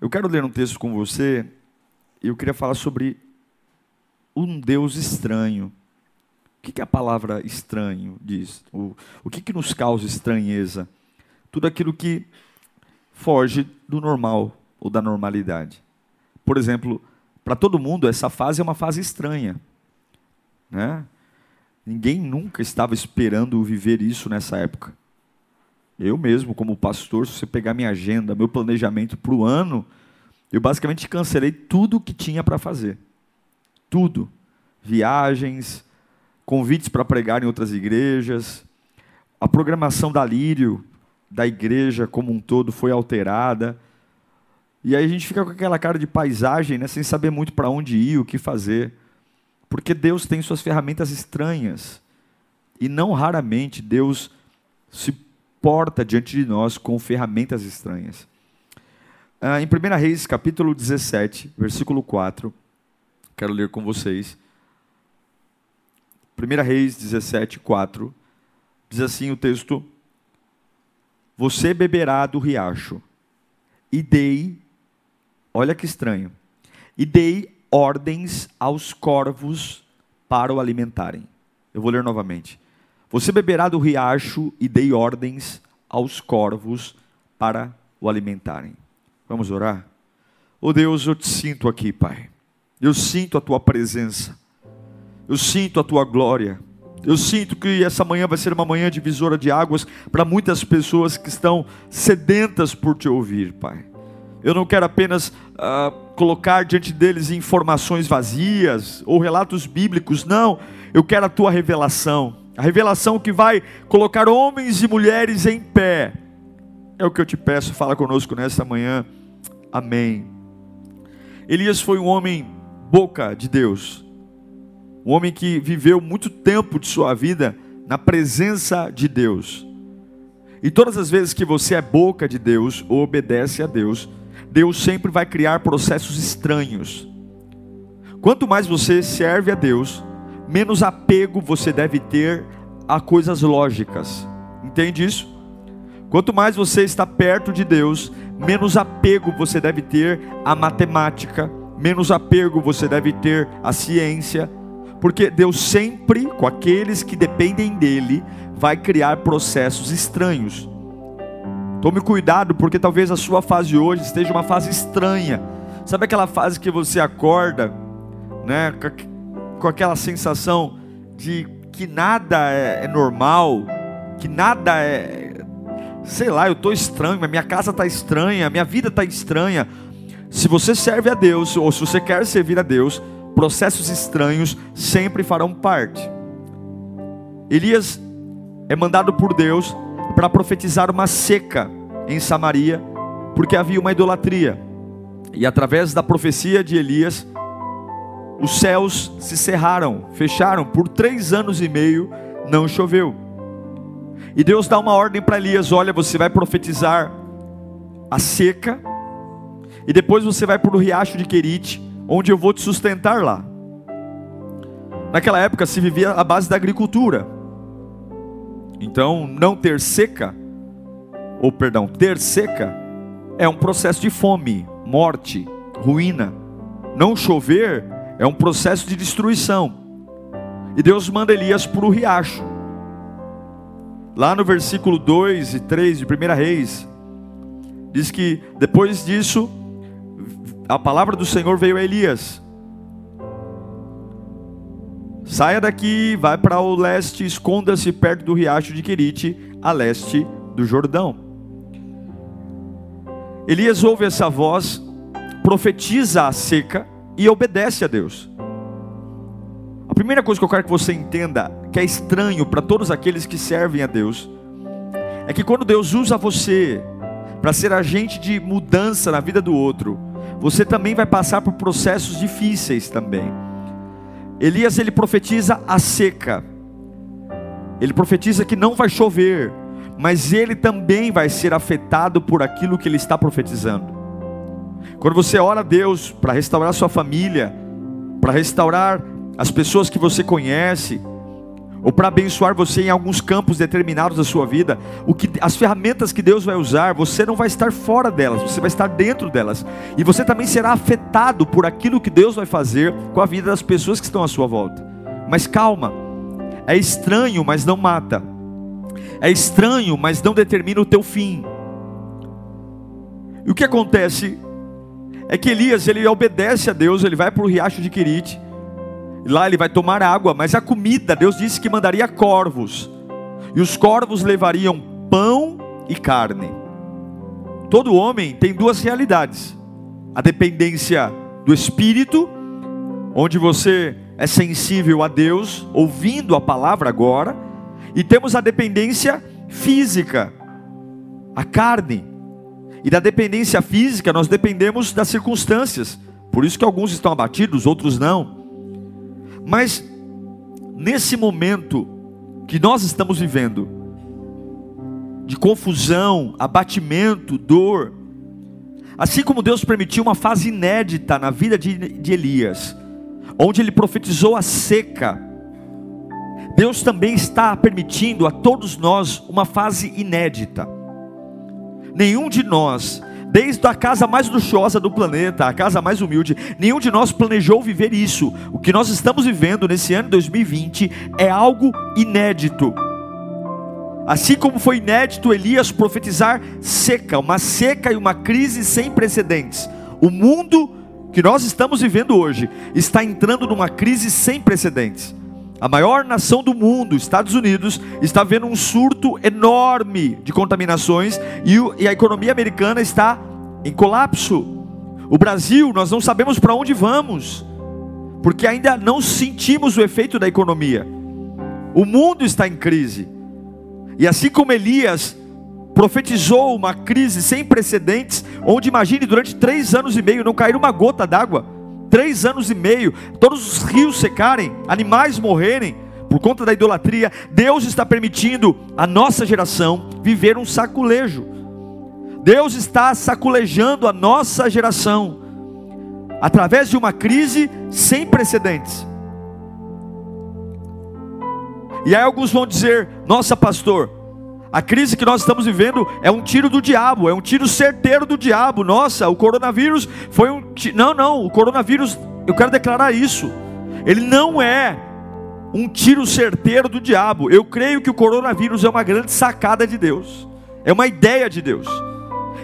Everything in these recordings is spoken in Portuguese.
Eu quero ler um texto com você e eu queria falar sobre um Deus estranho. O que, que a palavra estranho diz? O, o que, que nos causa estranheza? Tudo aquilo que foge do normal ou da normalidade. Por exemplo, para todo mundo, essa fase é uma fase estranha. Né? Ninguém nunca estava esperando viver isso nessa época. Eu mesmo, como pastor, se você pegar minha agenda, meu planejamento para o ano, eu basicamente cancelei tudo o que tinha para fazer. Tudo. Viagens, convites para pregar em outras igrejas, a programação da Lírio, da igreja como um todo, foi alterada. E aí a gente fica com aquela cara de paisagem, né, sem saber muito para onde ir, o que fazer. Porque Deus tem suas ferramentas estranhas. E não raramente Deus se porta diante de nós com ferramentas estranhas. Ah, em 1 Reis, capítulo 17, versículo 4, quero ler com vocês. 1 Reis 17, 4, diz assim o texto: Você beberá do riacho, e dei, olha que estranho, e dei ordens aos corvos para o alimentarem. Eu vou ler novamente. Você beberá do riacho e dei ordens aos corvos para o alimentarem. Vamos orar? Oh Deus, eu te sinto aqui, Pai. Eu sinto a tua presença. Eu sinto a tua glória. Eu sinto que essa manhã vai ser uma manhã divisora de águas para muitas pessoas que estão sedentas por te ouvir, Pai. Eu não quero apenas uh, colocar diante deles informações vazias ou relatos bíblicos, não. Eu quero a tua revelação a revelação que vai colocar homens e mulheres em pé. É o que eu te peço, fala conosco nesta manhã. Amém. Elias foi um homem boca de Deus. Um homem que viveu muito tempo de sua vida na presença de Deus. E todas as vezes que você é boca de Deus ou obedece a Deus, Deus sempre vai criar processos estranhos. Quanto mais você serve a Deus, menos apego você deve ter a coisas lógicas. Entende isso? Quanto mais você está perto de Deus, menos apego você deve ter à matemática, menos apego você deve ter à ciência, porque Deus sempre, com aqueles que dependem dele, vai criar processos estranhos. Tome cuidado, porque talvez a sua fase hoje esteja uma fase estranha. Sabe aquela fase que você acorda, né, com aquela sensação de que nada é, é normal, que nada é. Sei lá, eu estou estranho, minha casa está estranha, minha vida está estranha. Se você serve a Deus, ou se você quer servir a Deus, processos estranhos sempre farão parte. Elias é mandado por Deus para profetizar uma seca em Samaria, porque havia uma idolatria. E através da profecia de Elias, os céus se cerraram, fecharam, por três anos e meio não choveu. E Deus dá uma ordem para Elias: olha, você vai profetizar a seca, e depois você vai para o riacho de Querite, onde eu vou te sustentar lá. Naquela época se vivia a base da agricultura. Então, não ter seca, ou perdão, ter seca, é um processo de fome, morte, ruína. Não chover é um processo de destruição. E Deus manda Elias para o riacho. Lá no versículo 2 e 3 de 1 Reis, diz que depois disso, a palavra do Senhor veio a Elias: Saia daqui, vai para o leste, esconda-se perto do riacho de Querite, a leste do Jordão. Elias ouve essa voz, profetiza a seca, e obedece a Deus. A primeira coisa que eu quero que você entenda, que é estranho para todos aqueles que servem a Deus, é que quando Deus usa você para ser agente de mudança na vida do outro, você também vai passar por processos difíceis também. Elias ele profetiza a seca. Ele profetiza que não vai chover, mas ele também vai ser afetado por aquilo que ele está profetizando. Quando você ora a Deus para restaurar sua família, para restaurar as pessoas que você conhece, ou para abençoar você em alguns campos determinados da sua vida, o que as ferramentas que Deus vai usar, você não vai estar fora delas, você vai estar dentro delas. E você também será afetado por aquilo que Deus vai fazer com a vida das pessoas que estão à sua volta. Mas calma. É estranho, mas não mata. É estranho, mas não determina o teu fim. E o que acontece é que Elias, ele obedece a Deus, ele vai para o riacho de Quirite, lá ele vai tomar água, mas a comida, Deus disse que mandaria corvos, e os corvos levariam pão e carne. Todo homem tem duas realidades: a dependência do espírito, onde você é sensível a Deus, ouvindo a palavra agora, e temos a dependência física, a carne, e da dependência física, nós dependemos das circunstâncias. Por isso que alguns estão abatidos, outros não. Mas nesse momento que nós estamos vivendo, de confusão, abatimento, dor, assim como Deus permitiu uma fase inédita na vida de, de Elias, onde ele profetizou a seca, Deus também está permitindo a todos nós uma fase inédita. Nenhum de nós, desde a casa mais luxuosa do planeta, a casa mais humilde, nenhum de nós planejou viver isso. O que nós estamos vivendo nesse ano de 2020 é algo inédito. Assim como foi inédito Elias profetizar seca, uma seca e uma crise sem precedentes. O mundo que nós estamos vivendo hoje está entrando numa crise sem precedentes. A maior nação do mundo, Estados Unidos, está vendo um surto enorme de contaminações e, a economia americana está em colapso. O Brasil, nós não sabemos para onde vamos, porque ainda não sentimos o efeito da economia. O mundo está em crise. E assim como Elias profetizou uma crise sem precedentes, onde imagine durante três anos e meio não cair uma gota d'água três anos e meio, todos os rios secarem, animais morrerem por conta da idolatria, Deus está permitindo a nossa geração viver um saculejo. Deus está saculejando a nossa geração através de uma crise sem precedentes. E aí alguns vão dizer: "Nossa, pastor, a crise que nós estamos vivendo é um tiro do diabo, é um tiro certeiro do diabo. Nossa, o coronavírus foi um. Não, não, o coronavírus, eu quero declarar isso. Ele não é um tiro certeiro do diabo. Eu creio que o coronavírus é uma grande sacada de Deus, é uma ideia de Deus.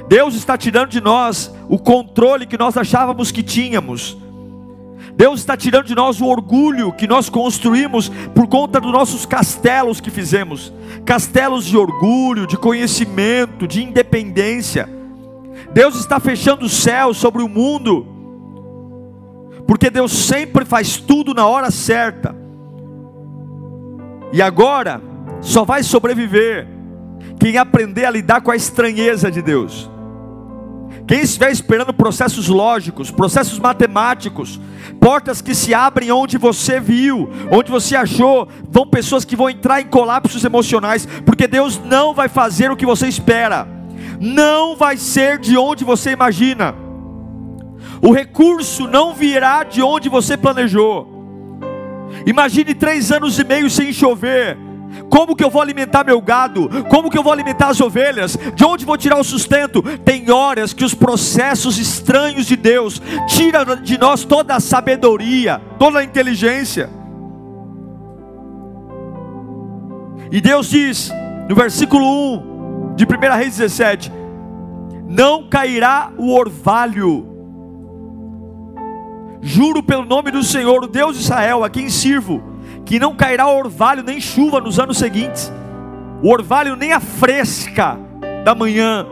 Deus está tirando de nós o controle que nós achávamos que tínhamos. Deus está tirando de nós o orgulho que nós construímos por conta dos nossos castelos que fizemos castelos de orgulho, de conhecimento, de independência. Deus está fechando o céu sobre o mundo, porque Deus sempre faz tudo na hora certa. E agora só vai sobreviver quem aprender a lidar com a estranheza de Deus. Quem estiver esperando processos lógicos, processos matemáticos, portas que se abrem onde você viu, onde você achou, vão pessoas que vão entrar em colapsos emocionais, porque Deus não vai fazer o que você espera, não vai ser de onde você imagina, o recurso não virá de onde você planejou. Imagine três anos e meio sem chover, como que eu vou alimentar meu gado? Como que eu vou alimentar as ovelhas? De onde vou tirar o sustento? Tem horas que os processos estranhos de Deus tiram de nós toda a sabedoria, toda a inteligência. E Deus diz no versículo 1 de 1 Reis 17: Não cairá o orvalho. Juro pelo nome do Senhor, o Deus de Israel, a quem sirvo que não cairá orvalho nem chuva nos anos seguintes, o orvalho nem a fresca da manhã.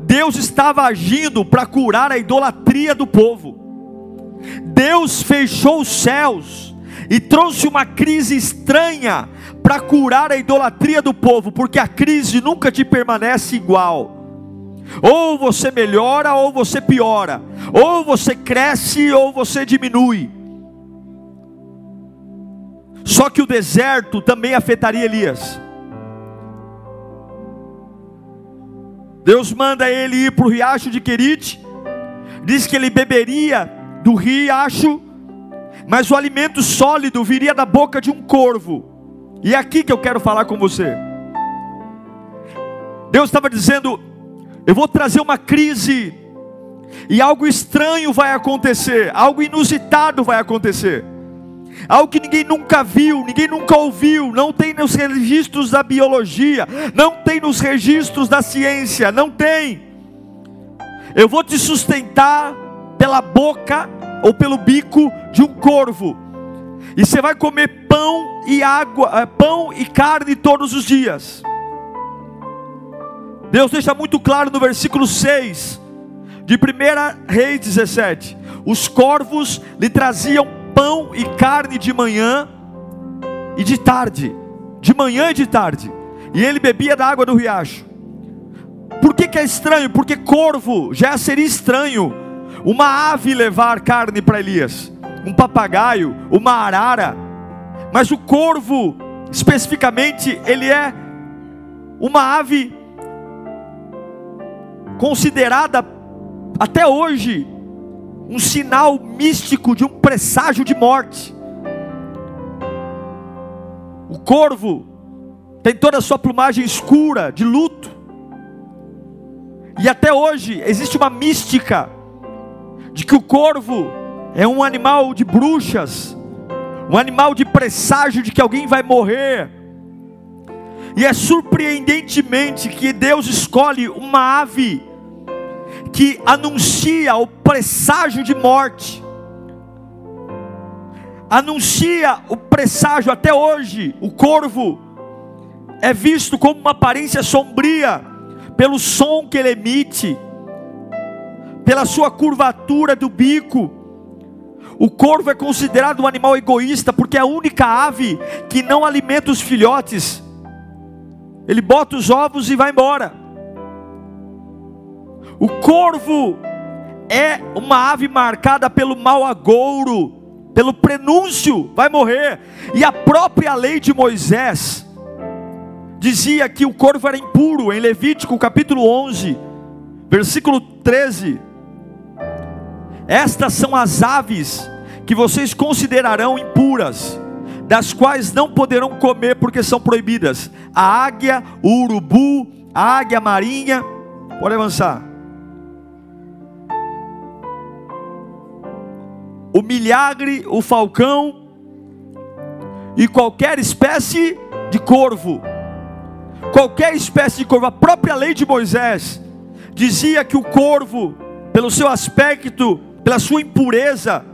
Deus estava agindo para curar a idolatria do povo. Deus fechou os céus e trouxe uma crise estranha para curar a idolatria do povo, porque a crise nunca te permanece igual. Ou você melhora ou você piora. Ou você cresce ou você diminui. Só que o deserto também afetaria Elias. Deus manda ele ir para o riacho de Querite, diz que ele beberia do riacho, mas o alimento sólido viria da boca de um corvo. E é aqui que eu quero falar com você. Deus estava dizendo: eu vou trazer uma crise, e algo estranho vai acontecer, algo inusitado vai acontecer, algo que ninguém nunca viu, ninguém nunca ouviu, não tem nos registros da biologia, não tem nos registros da ciência, não tem. Eu vou te sustentar pela boca ou pelo bico de um corvo, e você vai comer pão e água, eh, pão e carne todos os dias. Deus deixa muito claro no versículo 6 de 1 Reis 17: os corvos lhe traziam pão e carne de manhã e de tarde, de manhã e de tarde, e ele bebia da água do riacho. Por que, que é estranho? Porque corvo já seria estranho uma ave levar carne para Elias, um papagaio, uma arara, mas o corvo, especificamente, ele é uma ave considerada até hoje um sinal místico de um presságio de morte. O corvo tem toda a sua plumagem escura, de luto. E até hoje existe uma mística de que o corvo é um animal de bruxas, um animal de presságio de que alguém vai morrer. E é surpreendentemente que Deus escolhe uma ave que anuncia o presságio de morte, anuncia o presságio até hoje. O corvo é visto como uma aparência sombria, pelo som que ele emite, pela sua curvatura do bico. O corvo é considerado um animal egoísta, porque é a única ave que não alimenta os filhotes. Ele bota os ovos e vai embora. O corvo é uma ave marcada pelo mau agouro, pelo prenúncio, vai morrer. E a própria lei de Moisés dizia que o corvo era impuro, em Levítico capítulo 11, versículo 13. Estas são as aves que vocês considerarão impuras, das quais não poderão comer porque são proibidas: a águia, o urubu, a águia marinha. Pode avançar. O milhagre, o falcão e qualquer espécie de corvo. Qualquer espécie de corvo. A própria lei de Moisés dizia que o corvo, pelo seu aspecto, pela sua impureza,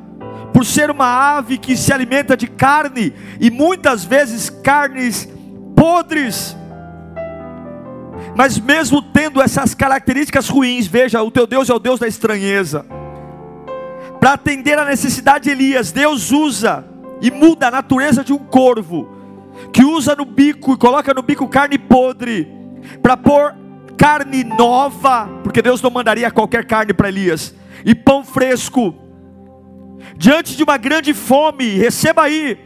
por ser uma ave que se alimenta de carne e muitas vezes carnes podres, mas mesmo tendo essas características ruins, veja, o teu Deus é o Deus da estranheza para atender a necessidade de Elias, Deus usa e muda a natureza de um corvo, que usa no bico e coloca no bico carne podre, para pôr carne nova, porque Deus não mandaria qualquer carne para Elias, e pão fresco, diante de uma grande fome, receba aí,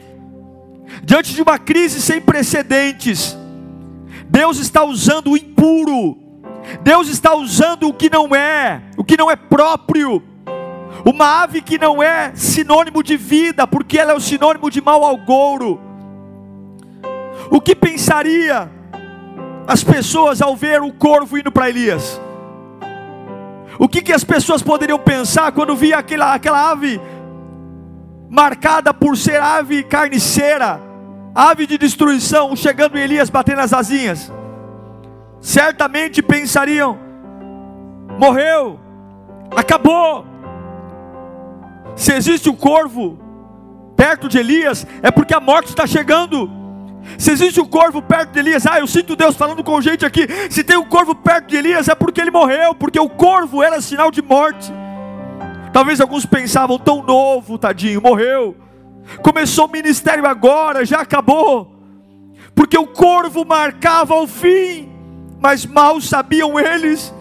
diante de uma crise sem precedentes, Deus está usando o impuro, Deus está usando o que não é, o que não é próprio, uma ave que não é sinônimo de vida, porque ela é o sinônimo de mau algouro. O que pensaria as pessoas ao ver o corvo indo para Elias? O que, que as pessoas poderiam pensar quando via aquela, aquela ave marcada por ser ave carniceira, ave de destruição, chegando em Elias batendo as asinhas? Certamente pensariam: morreu, acabou, se existe um corvo perto de Elias, é porque a morte está chegando. Se existe um corvo perto de Elias, ah, eu sinto Deus falando com gente aqui. Se tem um corvo perto de Elias, é porque ele morreu, porque o corvo era sinal de morte. Talvez alguns pensavam, tão novo, tadinho, morreu. Começou o ministério agora, já acabou. Porque o corvo marcava o fim, mas mal sabiam eles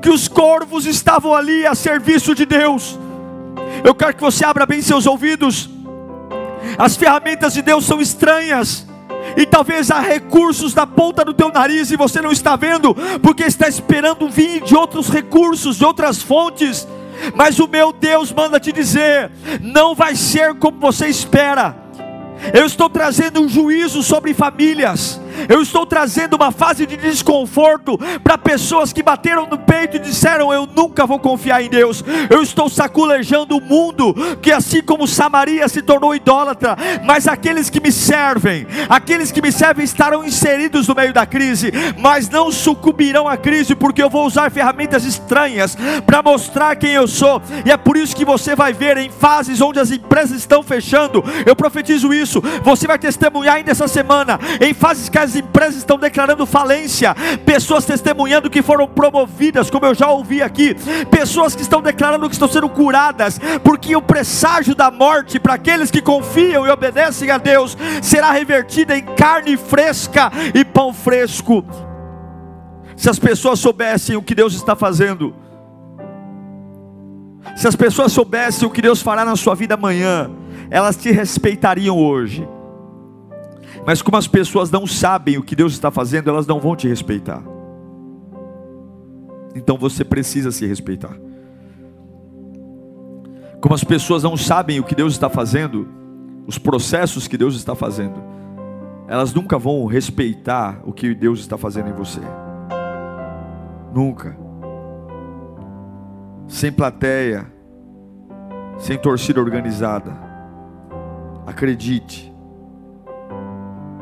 que os corvos estavam ali a serviço de Deus. Eu quero que você abra bem seus ouvidos. As ferramentas de Deus são estranhas. E talvez há recursos na ponta do teu nariz e você não está vendo, porque está esperando vir de outros recursos, de outras fontes. Mas o meu Deus manda te dizer: não vai ser como você espera. Eu estou trazendo um juízo sobre famílias. Eu estou trazendo uma fase de desconforto para pessoas que bateram no peito e disseram: Eu nunca vou confiar em Deus. Eu estou saculejando o mundo, que assim como Samaria se tornou idólatra, mas aqueles que me servem, aqueles que me servem estarão inseridos no meio da crise, mas não sucumbirão à crise, porque eu vou usar ferramentas estranhas para mostrar quem eu sou. E é por isso que você vai ver em fases onde as empresas estão fechando, eu profetizo isso. Você vai testemunhar ainda essa semana, em fases que as empresas estão declarando falência, pessoas testemunhando que foram promovidas, como eu já ouvi aqui, pessoas que estão declarando que estão sendo curadas, porque o presságio da morte para aqueles que confiam e obedecem a Deus será revertida em carne fresca e pão fresco. Se as pessoas soubessem o que Deus está fazendo, se as pessoas soubessem o que Deus fará na sua vida amanhã, elas te respeitariam hoje. Mas como as pessoas não sabem o que Deus está fazendo, elas não vão te respeitar. Então você precisa se respeitar. Como as pessoas não sabem o que Deus está fazendo, os processos que Deus está fazendo, elas nunca vão respeitar o que Deus está fazendo em você. Nunca. Sem plateia, sem torcida organizada. Acredite.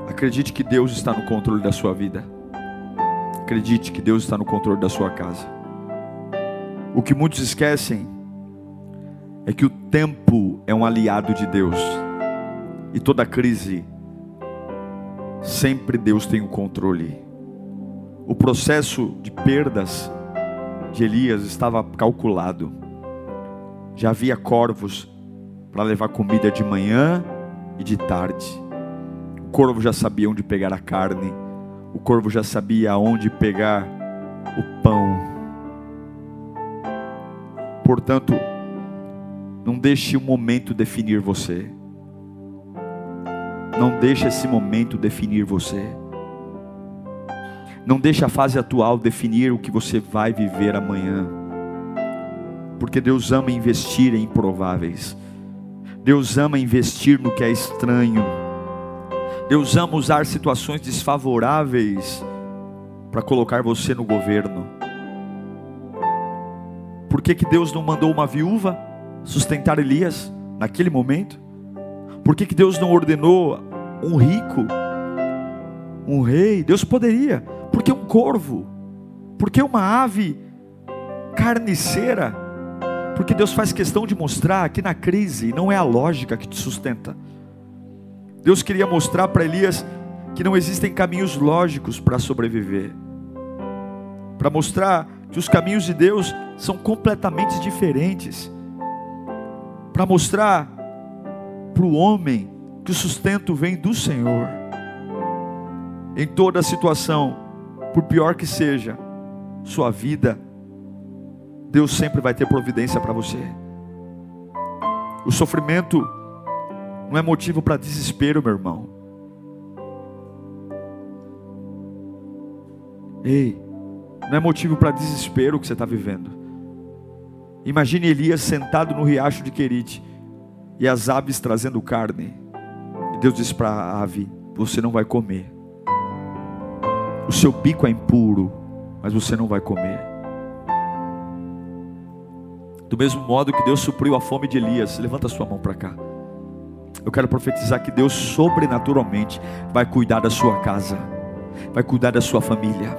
Acredite que Deus está no controle da sua vida. Acredite que Deus está no controle da sua casa. O que muitos esquecem é que o tempo é um aliado de Deus. E toda crise, sempre Deus tem o controle. O processo de perdas de Elias estava calculado. Já havia corvos para levar comida de manhã e de tarde corvo já sabia onde pegar a carne, o corvo já sabia onde pegar o pão. Portanto, não deixe o momento definir você. Não deixe esse momento definir você. Não deixe a fase atual definir o que você vai viver amanhã. Porque Deus ama investir em improváveis. Deus ama investir no que é estranho. Deus ama usar situações desfavoráveis para colocar você no governo. Por que, que Deus não mandou uma viúva sustentar Elias naquele momento? Por que, que Deus não ordenou um rico, um rei? Deus poderia, porque um corvo, porque uma ave carniceira, porque Deus faz questão de mostrar que na crise não é a lógica que te sustenta. Deus queria mostrar para Elias que não existem caminhos lógicos para sobreviver. Para mostrar que os caminhos de Deus são completamente diferentes. Para mostrar para o homem que o sustento vem do Senhor. Em toda situação, por pior que seja sua vida, Deus sempre vai ter providência para você. O sofrimento não é motivo para desespero, meu irmão. Ei, não é motivo para desespero o que você está vivendo. Imagine Elias sentado no riacho de Querite e as aves trazendo carne. E Deus disse para a ave: Você não vai comer. O seu bico é impuro, mas você não vai comer. Do mesmo modo que Deus supriu a fome de Elias, levanta sua mão para cá. Eu quero profetizar que Deus sobrenaturalmente vai cuidar da sua casa, vai cuidar da sua família.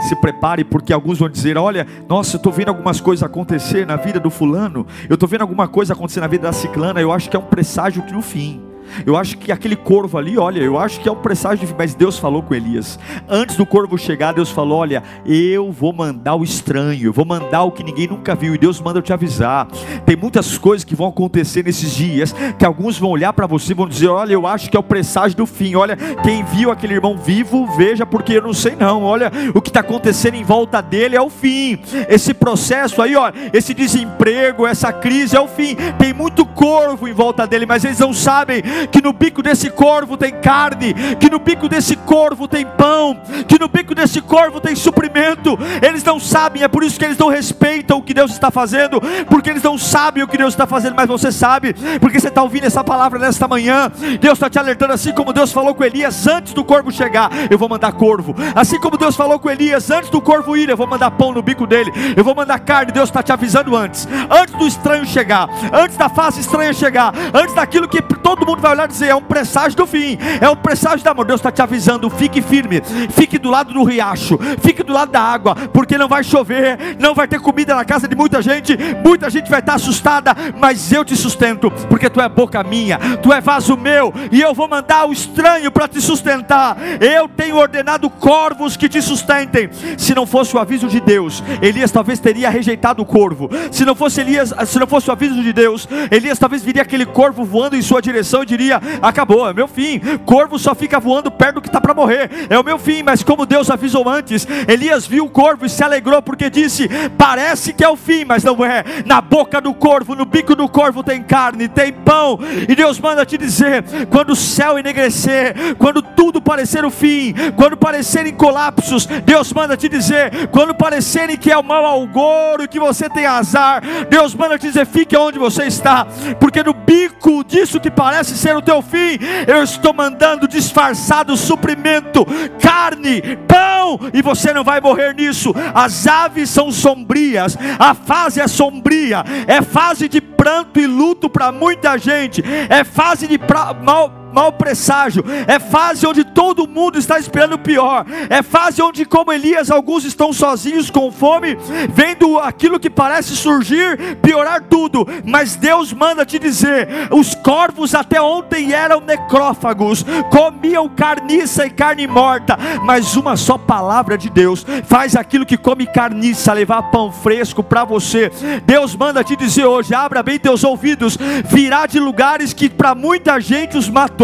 Se prepare, porque alguns vão dizer: Olha, nossa, eu estou vendo algumas coisas acontecer na vida do fulano, eu estou vendo alguma coisa acontecer na vida da ciclana, eu acho que é um presságio que no fim. Eu acho que aquele corvo ali, olha, eu acho que é um presságio, de... mas Deus falou com Elias. Antes do corvo chegar, Deus falou: Olha, eu vou mandar o estranho, eu vou mandar o que ninguém nunca viu, e Deus manda eu te avisar. Tem muitas coisas que vão acontecer nesses dias, que alguns vão olhar para você e vão dizer: Olha, eu acho que é o presságio do fim. Olha, quem viu aquele irmão vivo, veja, porque eu não sei não. Olha, o que está acontecendo em volta dele é o fim. Esse processo aí, olha, esse desemprego, essa crise é o fim. Tem muito corvo em volta dele, mas eles não sabem que no bico desse corvo tem carne, que no bico desse corvo tem pão, que no bico desse corvo tem suprimento. Eles não sabem, é por isso que eles não respeitam o que Deus está fazendo, porque eles não sabem o que Deus está fazendo, mas você sabe, porque você está ouvindo essa palavra nesta manhã. Deus está te alertando, assim como Deus falou com Elias antes do corvo chegar, eu vou mandar corvo. Assim como Deus falou com Elias antes do corvo ir, eu vou mandar pão no bico dele, eu vou mandar carne. Deus está te avisando antes, antes do estranho chegar, antes da fase estranha chegar, antes daquilo que todo mundo vai olhar e dizer: é um presságio do fim, é um presságio da amor. Deus está te avisando: fique firme, fique do lado do riacho, fique do lado da água, porque não vai chover, não vai ter comida na casa de muita gente, muita gente vai estar assustada, mas eu te sustento, porque tu é boca minha, tu é vaso meu, e eu vou mandar o estranho para te sustentar. Eu tenho ordenado corvos que te sustentem. Se não fosse o aviso de Deus, Elias talvez teria rejeitado o corvo. Se não fosse Elias, se não fosse o aviso de Deus, Elias talvez viria aquele corvo voando em sua direção e diria: acabou, é meu fim. Corvo só fica voando perto do que está para morrer, é o meu fim. Mas como Deus avisou antes, Elias viu o corvo e se alegrou porque disse: parece que é o fim, mas não é. Na boca do corvo, no bico do corvo tem carne, tem pão. E Deus manda te dizer: quando o céu enegrecer, quando tudo parecer o fim, quando parecerem colapsos, Deus manda te dizer: quando parecerem que é o mau algoro, que você tem azar, Deus manda te dizer: fique onde você está, porque no bico disso que parece ser o teu fim, eu estou mandando disfarçado suprimento, carne, pão, e você não vai morrer nisso. As aves são sombrias, a fase é sombria, é fase de pranto e luto para muita gente, é fase de pra, mal mau presságio, é fase onde todo mundo está esperando o pior, é fase onde, como Elias, alguns estão sozinhos com fome, vendo aquilo que parece surgir, piorar tudo, mas Deus manda te dizer: os corvos até ontem eram necrófagos, comiam carniça e carne morta, mas uma só palavra de Deus faz aquilo que come carniça levar pão fresco para você. Deus manda te dizer hoje: abra bem teus ouvidos, virá de lugares que para muita gente os matou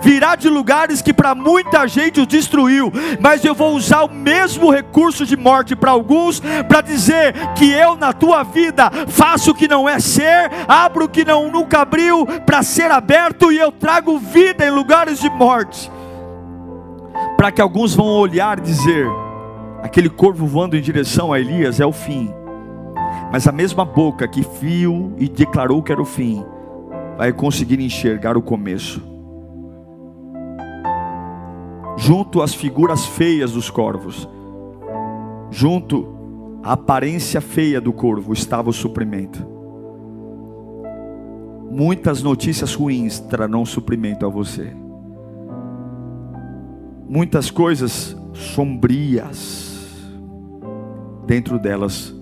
virá de lugares que para muita gente o destruiu, mas eu vou usar o mesmo recurso de morte para alguns, para dizer que eu na tua vida faço o que não é ser, abro o que não nunca abriu para ser aberto e eu trago vida em lugares de morte. Para que alguns vão olhar e dizer: aquele corvo voando em direção a Elias é o fim. Mas a mesma boca que viu e declarou que era o fim, vai conseguir enxergar o começo junto às figuras feias dos corvos, junto à aparência feia do corvo, estava o suprimento. Muitas notícias ruins trarão suprimento a você. Muitas coisas sombrias, dentro delas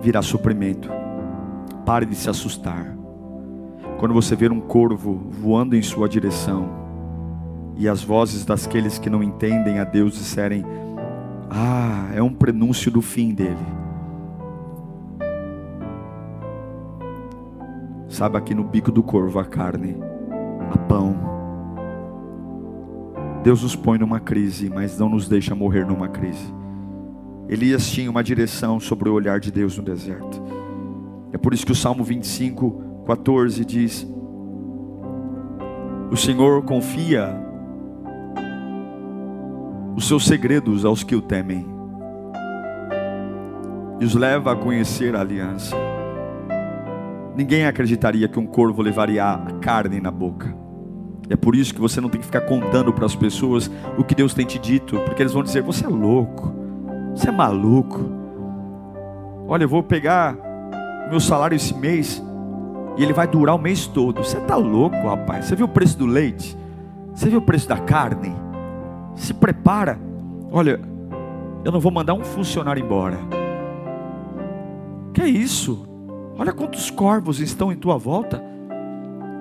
virá suprimento. Pare de se assustar. Quando você ver um corvo voando em sua direção, e as vozes daqueles que não entendem a Deus disserem: Ah, é um prenúncio do fim dele. Sabe, aqui no bico do corvo a carne, a pão. Deus nos põe numa crise, mas não nos deixa morrer numa crise. Elias tinha uma direção sobre o olhar de Deus no deserto. É por isso que o Salmo 25, 14 diz: O Senhor confia os seus segredos aos que o temem e os leva a conhecer a aliança. Ninguém acreditaria que um corvo levaria a carne na boca. É por isso que você não tem que ficar contando para as pessoas o que Deus tem te dito, porque eles vão dizer: você é louco, você é maluco. Olha, eu vou pegar meu salário esse mês e ele vai durar o mês todo. Você está louco, rapaz? Você viu o preço do leite? Você viu o preço da carne? Se prepara. Olha, eu não vou mandar um funcionário embora. Que é isso? Olha quantos corvos estão em tua volta.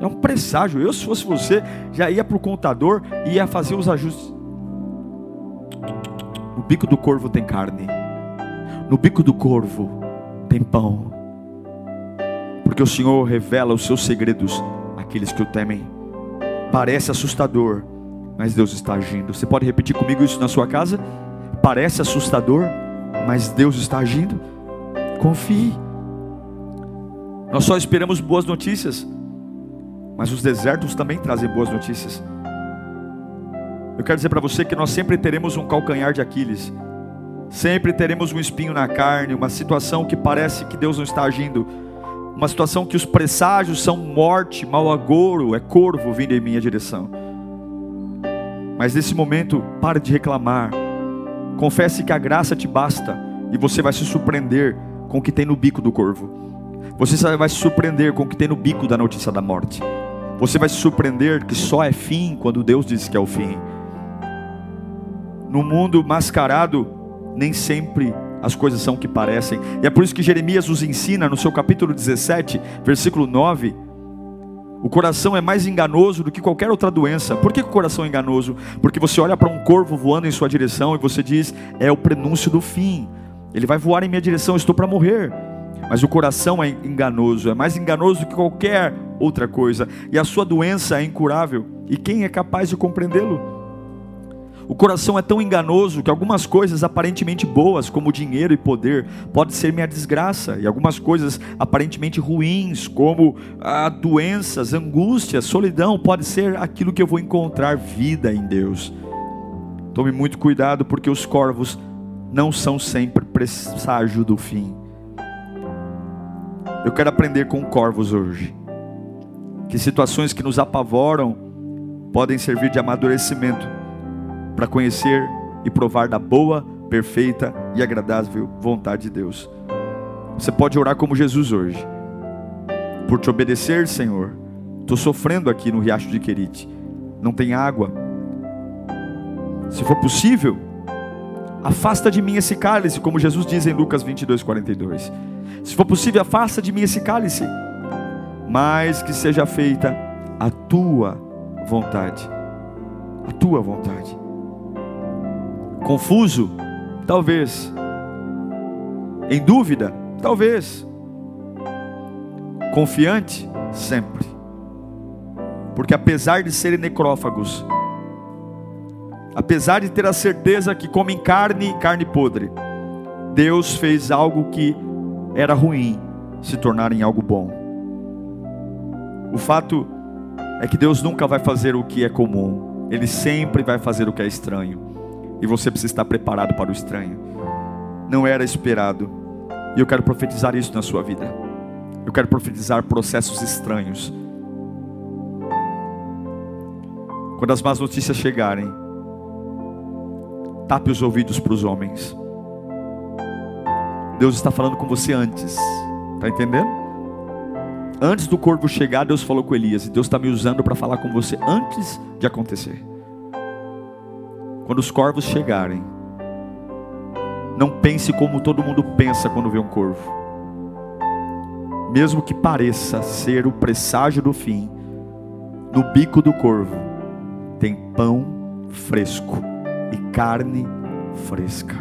É um presságio. Eu, se fosse você, já ia para o contador e ia fazer os ajustes. No bico do corvo tem carne. No bico do corvo tem pão. Porque o Senhor revela os seus segredos àqueles que o temem. Parece assustador, mas Deus está agindo. Você pode repetir comigo isso na sua casa? Parece assustador, mas Deus está agindo. Confie. Nós só esperamos boas notícias, mas os desertos também trazem boas notícias. Eu quero dizer para você que nós sempre teremos um calcanhar de Aquiles, sempre teremos um espinho na carne, uma situação que parece que Deus não está agindo, uma situação que os presságios são morte, mau agouro, é corvo vindo em minha direção. Mas nesse momento, pare de reclamar, confesse que a graça te basta, e você vai se surpreender com o que tem no bico do corvo. Você vai se surpreender com o que tem no bico da notícia da morte. Você vai se surpreender que só é fim quando Deus diz que é o fim. No mundo mascarado, nem sempre as coisas são o que parecem. E é por isso que Jeremias nos ensina no seu capítulo 17, versículo 9. O coração é mais enganoso do que qualquer outra doença. Por que o coração é enganoso? Porque você olha para um corvo voando em sua direção e você diz: é o prenúncio do fim. Ele vai voar em minha direção, estou para morrer. Mas o coração é enganoso, é mais enganoso do que qualquer outra coisa, e a sua doença é incurável. E quem é capaz de compreendê-lo? O coração é tão enganoso que algumas coisas aparentemente boas, como dinheiro e poder, pode ser minha desgraça, e algumas coisas aparentemente ruins, como ah, doenças, angústias, solidão, pode ser aquilo que eu vou encontrar vida em Deus. Tome muito cuidado, porque os corvos não são sempre presságio do fim. Eu quero aprender com corvos hoje. Que situações que nos apavoram podem servir de amadurecimento para conhecer e provar da boa, perfeita e agradável vontade de Deus. Você pode orar como Jesus hoje. Por te obedecer, Senhor. Estou sofrendo aqui no riacho de Querite. Não tem água. Se for possível, afasta de mim esse cálice, como Jesus diz em Lucas 22, 42. Se for possível, afasta de mim esse cálice, mas que seja feita a tua vontade. A tua vontade. Confuso? Talvez. Em dúvida? Talvez. Confiante? Sempre. Porque apesar de serem necrófagos, apesar de ter a certeza que comem carne, carne podre, Deus fez algo que era ruim se tornar em algo bom. O fato é que Deus nunca vai fazer o que é comum, Ele sempre vai fazer o que é estranho, e você precisa estar preparado para o estranho. Não era esperado, e eu quero profetizar isso na sua vida. Eu quero profetizar processos estranhos. Quando as más notícias chegarem, tape os ouvidos para os homens. Deus está falando com você antes. Está entendendo? Antes do corvo chegar, Deus falou com Elias. E Deus está me usando para falar com você antes de acontecer. Quando os corvos chegarem, não pense como todo mundo pensa quando vê um corvo. Mesmo que pareça ser o presságio do fim, no bico do corvo tem pão fresco e carne fresca.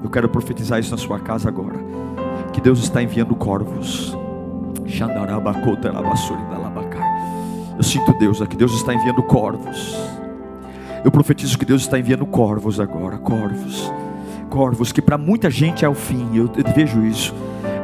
Eu quero profetizar isso na sua casa agora. Que Deus está enviando corvos. Eu sinto Deus aqui. Deus está enviando corvos. Eu profetizo que Deus está enviando corvos agora. Corvos. Corvos que para muita gente é o fim. Eu, vejo isso.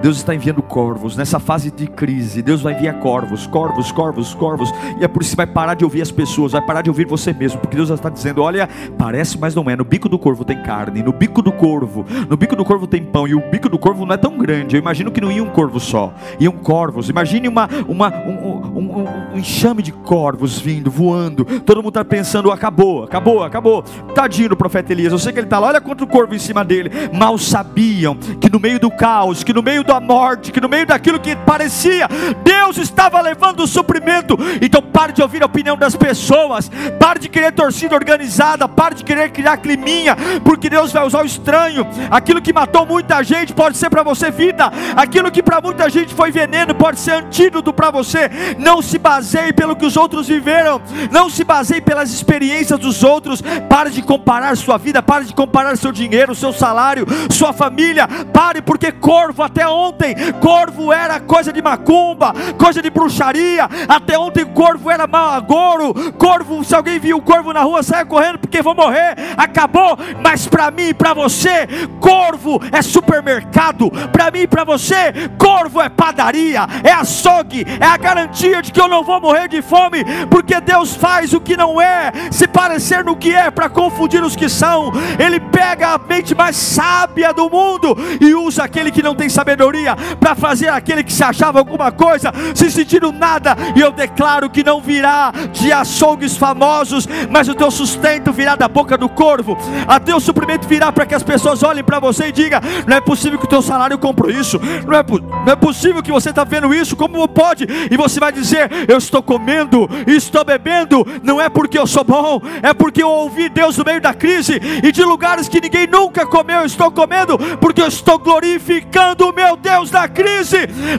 Deus está enviando corvos nessa fase de crise. Deus vai enviar corvos, corvos, corvos, corvos. E é por isso que vai parar de ouvir as pessoas, vai parar de ouvir você mesmo, porque Deus está dizendo: olha, parece, mas não é. No bico do corvo tem carne, no bico do corvo, no bico do corvo tem pão. E o bico do corvo não é tão grande. Eu imagino que não ia um corvo só, iam corvos. Imagine uma, uma, um, um, um enxame de corvos vindo, voando. Todo mundo está pensando: acabou, acabou, acabou. Tadinho do profeta Elias. Eu sei que ele está lá, olha quanto corvo em cima dele. Mal sabiam que no meio do caos, que no meio da morte, que no meio daquilo que parecia, Deus estava levando o suprimento. Então pare de ouvir a opinião das pessoas, pare de querer torcida organizada, pare de querer criar climinha, porque Deus vai usar o estranho. Aquilo que matou muita gente pode ser para você vida, aquilo que para muita gente foi veneno pode ser antídoto para você. Não se baseie pelo que os outros viveram, não se baseie pelas experiências dos outros. Pare de comparar sua vida, pare de comparar seu dinheiro, seu salário, sua família. Pare, porque corvo até ontem, corvo era coisa de macumba, coisa de bruxaria. Até ontem, corvo era malagoro. Corvo, se alguém viu o corvo na rua, saia correndo porque vou morrer. Acabou. Mas para mim e para você, corvo é supermercado. Para mim e para você, corvo é padaria, é açougue, é a garantia de que eu não vou morrer de fome, porque Deus faz o que não é, se parecer no que é, para confundir os que são. Ele pega a mente mais sábia do mundo e usa aquele que não tem sabedoria para fazer aquele que se achava alguma coisa, se sentindo nada. E eu declaro que não virá de açougues famosos, mas o teu sustento virá da boca do corvo. A teu suprimento virá para que as pessoas olhem para você e digam: não é possível que o teu salário comprou isso, não é, não é possível que você está vendo isso, como pode? E você vai dizer: eu estou comendo, estou bebendo, não é porque eu sou bom, é porque eu ouvi Deus no meio da crise e de lugares que ninguém nunca comeu, eu estou comendo, porque eu estou glorificando o meu Deus na crise.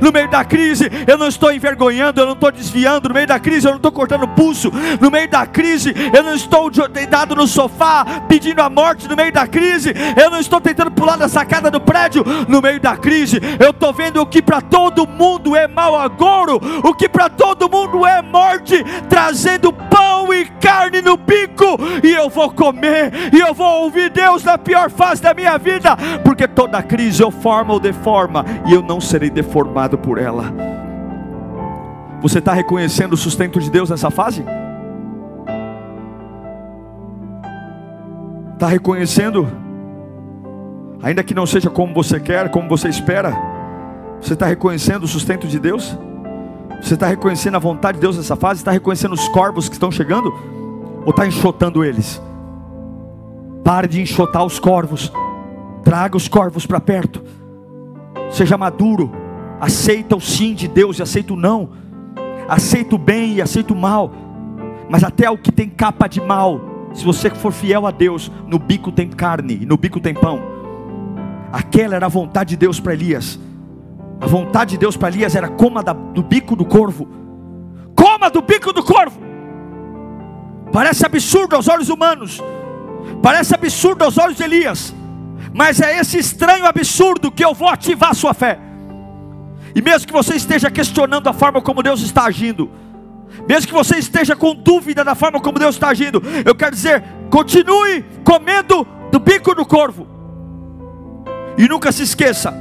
No meio da crise, eu não estou envergonhando, eu não estou desviando, no meio da crise, eu não estou cortando pulso, no meio da crise, eu não estou deitado no sofá pedindo a morte, no meio da crise, eu não estou tentando pular da sacada do prédio, no meio da crise, eu estou vendo o que para todo mundo é mal agouro, o que para todo mundo é morte, trazendo pão e carne no bico, e eu vou comer, e eu vou ouvir Deus na pior fase da minha vida, porque toda crise ou forma ou deforma, e eu não serei deformado por ela. Você está reconhecendo o sustento de Deus nessa fase? Está reconhecendo? Ainda que não seja como você quer, como você espera, você está reconhecendo o sustento de Deus? Você está reconhecendo a vontade de Deus nessa fase? Está reconhecendo os corvos que estão chegando? Ou está enxotando eles? Pare de enxotar os corvos. Traga os corvos para perto. Seja maduro. Aceita o sim de Deus e aceita o não. Aceita o bem e aceita o mal. Mas até o que tem capa de mal, se você for fiel a Deus, no bico tem carne e no bico tem pão. Aquela era a vontade de Deus para Elias. A vontade de Deus para Elias era coma da, do bico do corvo. Coma do bico do corvo. Parece absurdo aos olhos humanos. Parece absurdo aos olhos de Elias. Mas é esse estranho absurdo que eu vou ativar a sua fé. E mesmo que você esteja questionando a forma como Deus está agindo, mesmo que você esteja com dúvida da forma como Deus está agindo, eu quero dizer, continue comendo do bico do corvo. E nunca se esqueça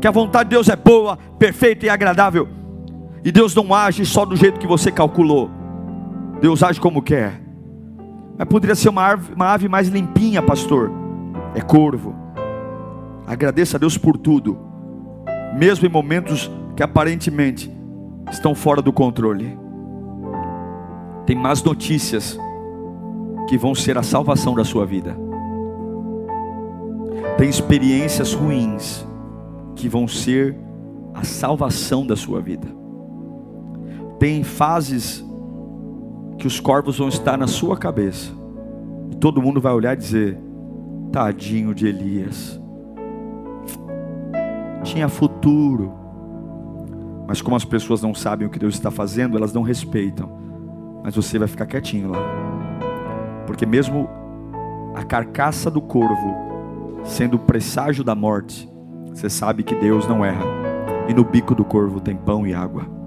que a vontade de Deus é boa, perfeita e agradável. E Deus não age só do jeito que você calculou. Deus age como quer. Mas poderia ser uma ave, uma ave mais limpinha, pastor. É corvo. Agradeça a Deus por tudo, mesmo em momentos que aparentemente estão fora do controle. Tem más notícias que vão ser a salvação da sua vida. Tem experiências ruins que vão ser a salvação da sua vida. Tem fases que os corvos vão estar na sua cabeça. E todo mundo vai olhar e dizer: Tadinho de Elias. Tinha futuro. Mas como as pessoas não sabem o que Deus está fazendo, elas não respeitam. Mas você vai ficar quietinho lá. Porque mesmo a carcaça do corvo sendo o presságio da morte, você sabe que Deus não erra. E no bico do corvo tem pão e água.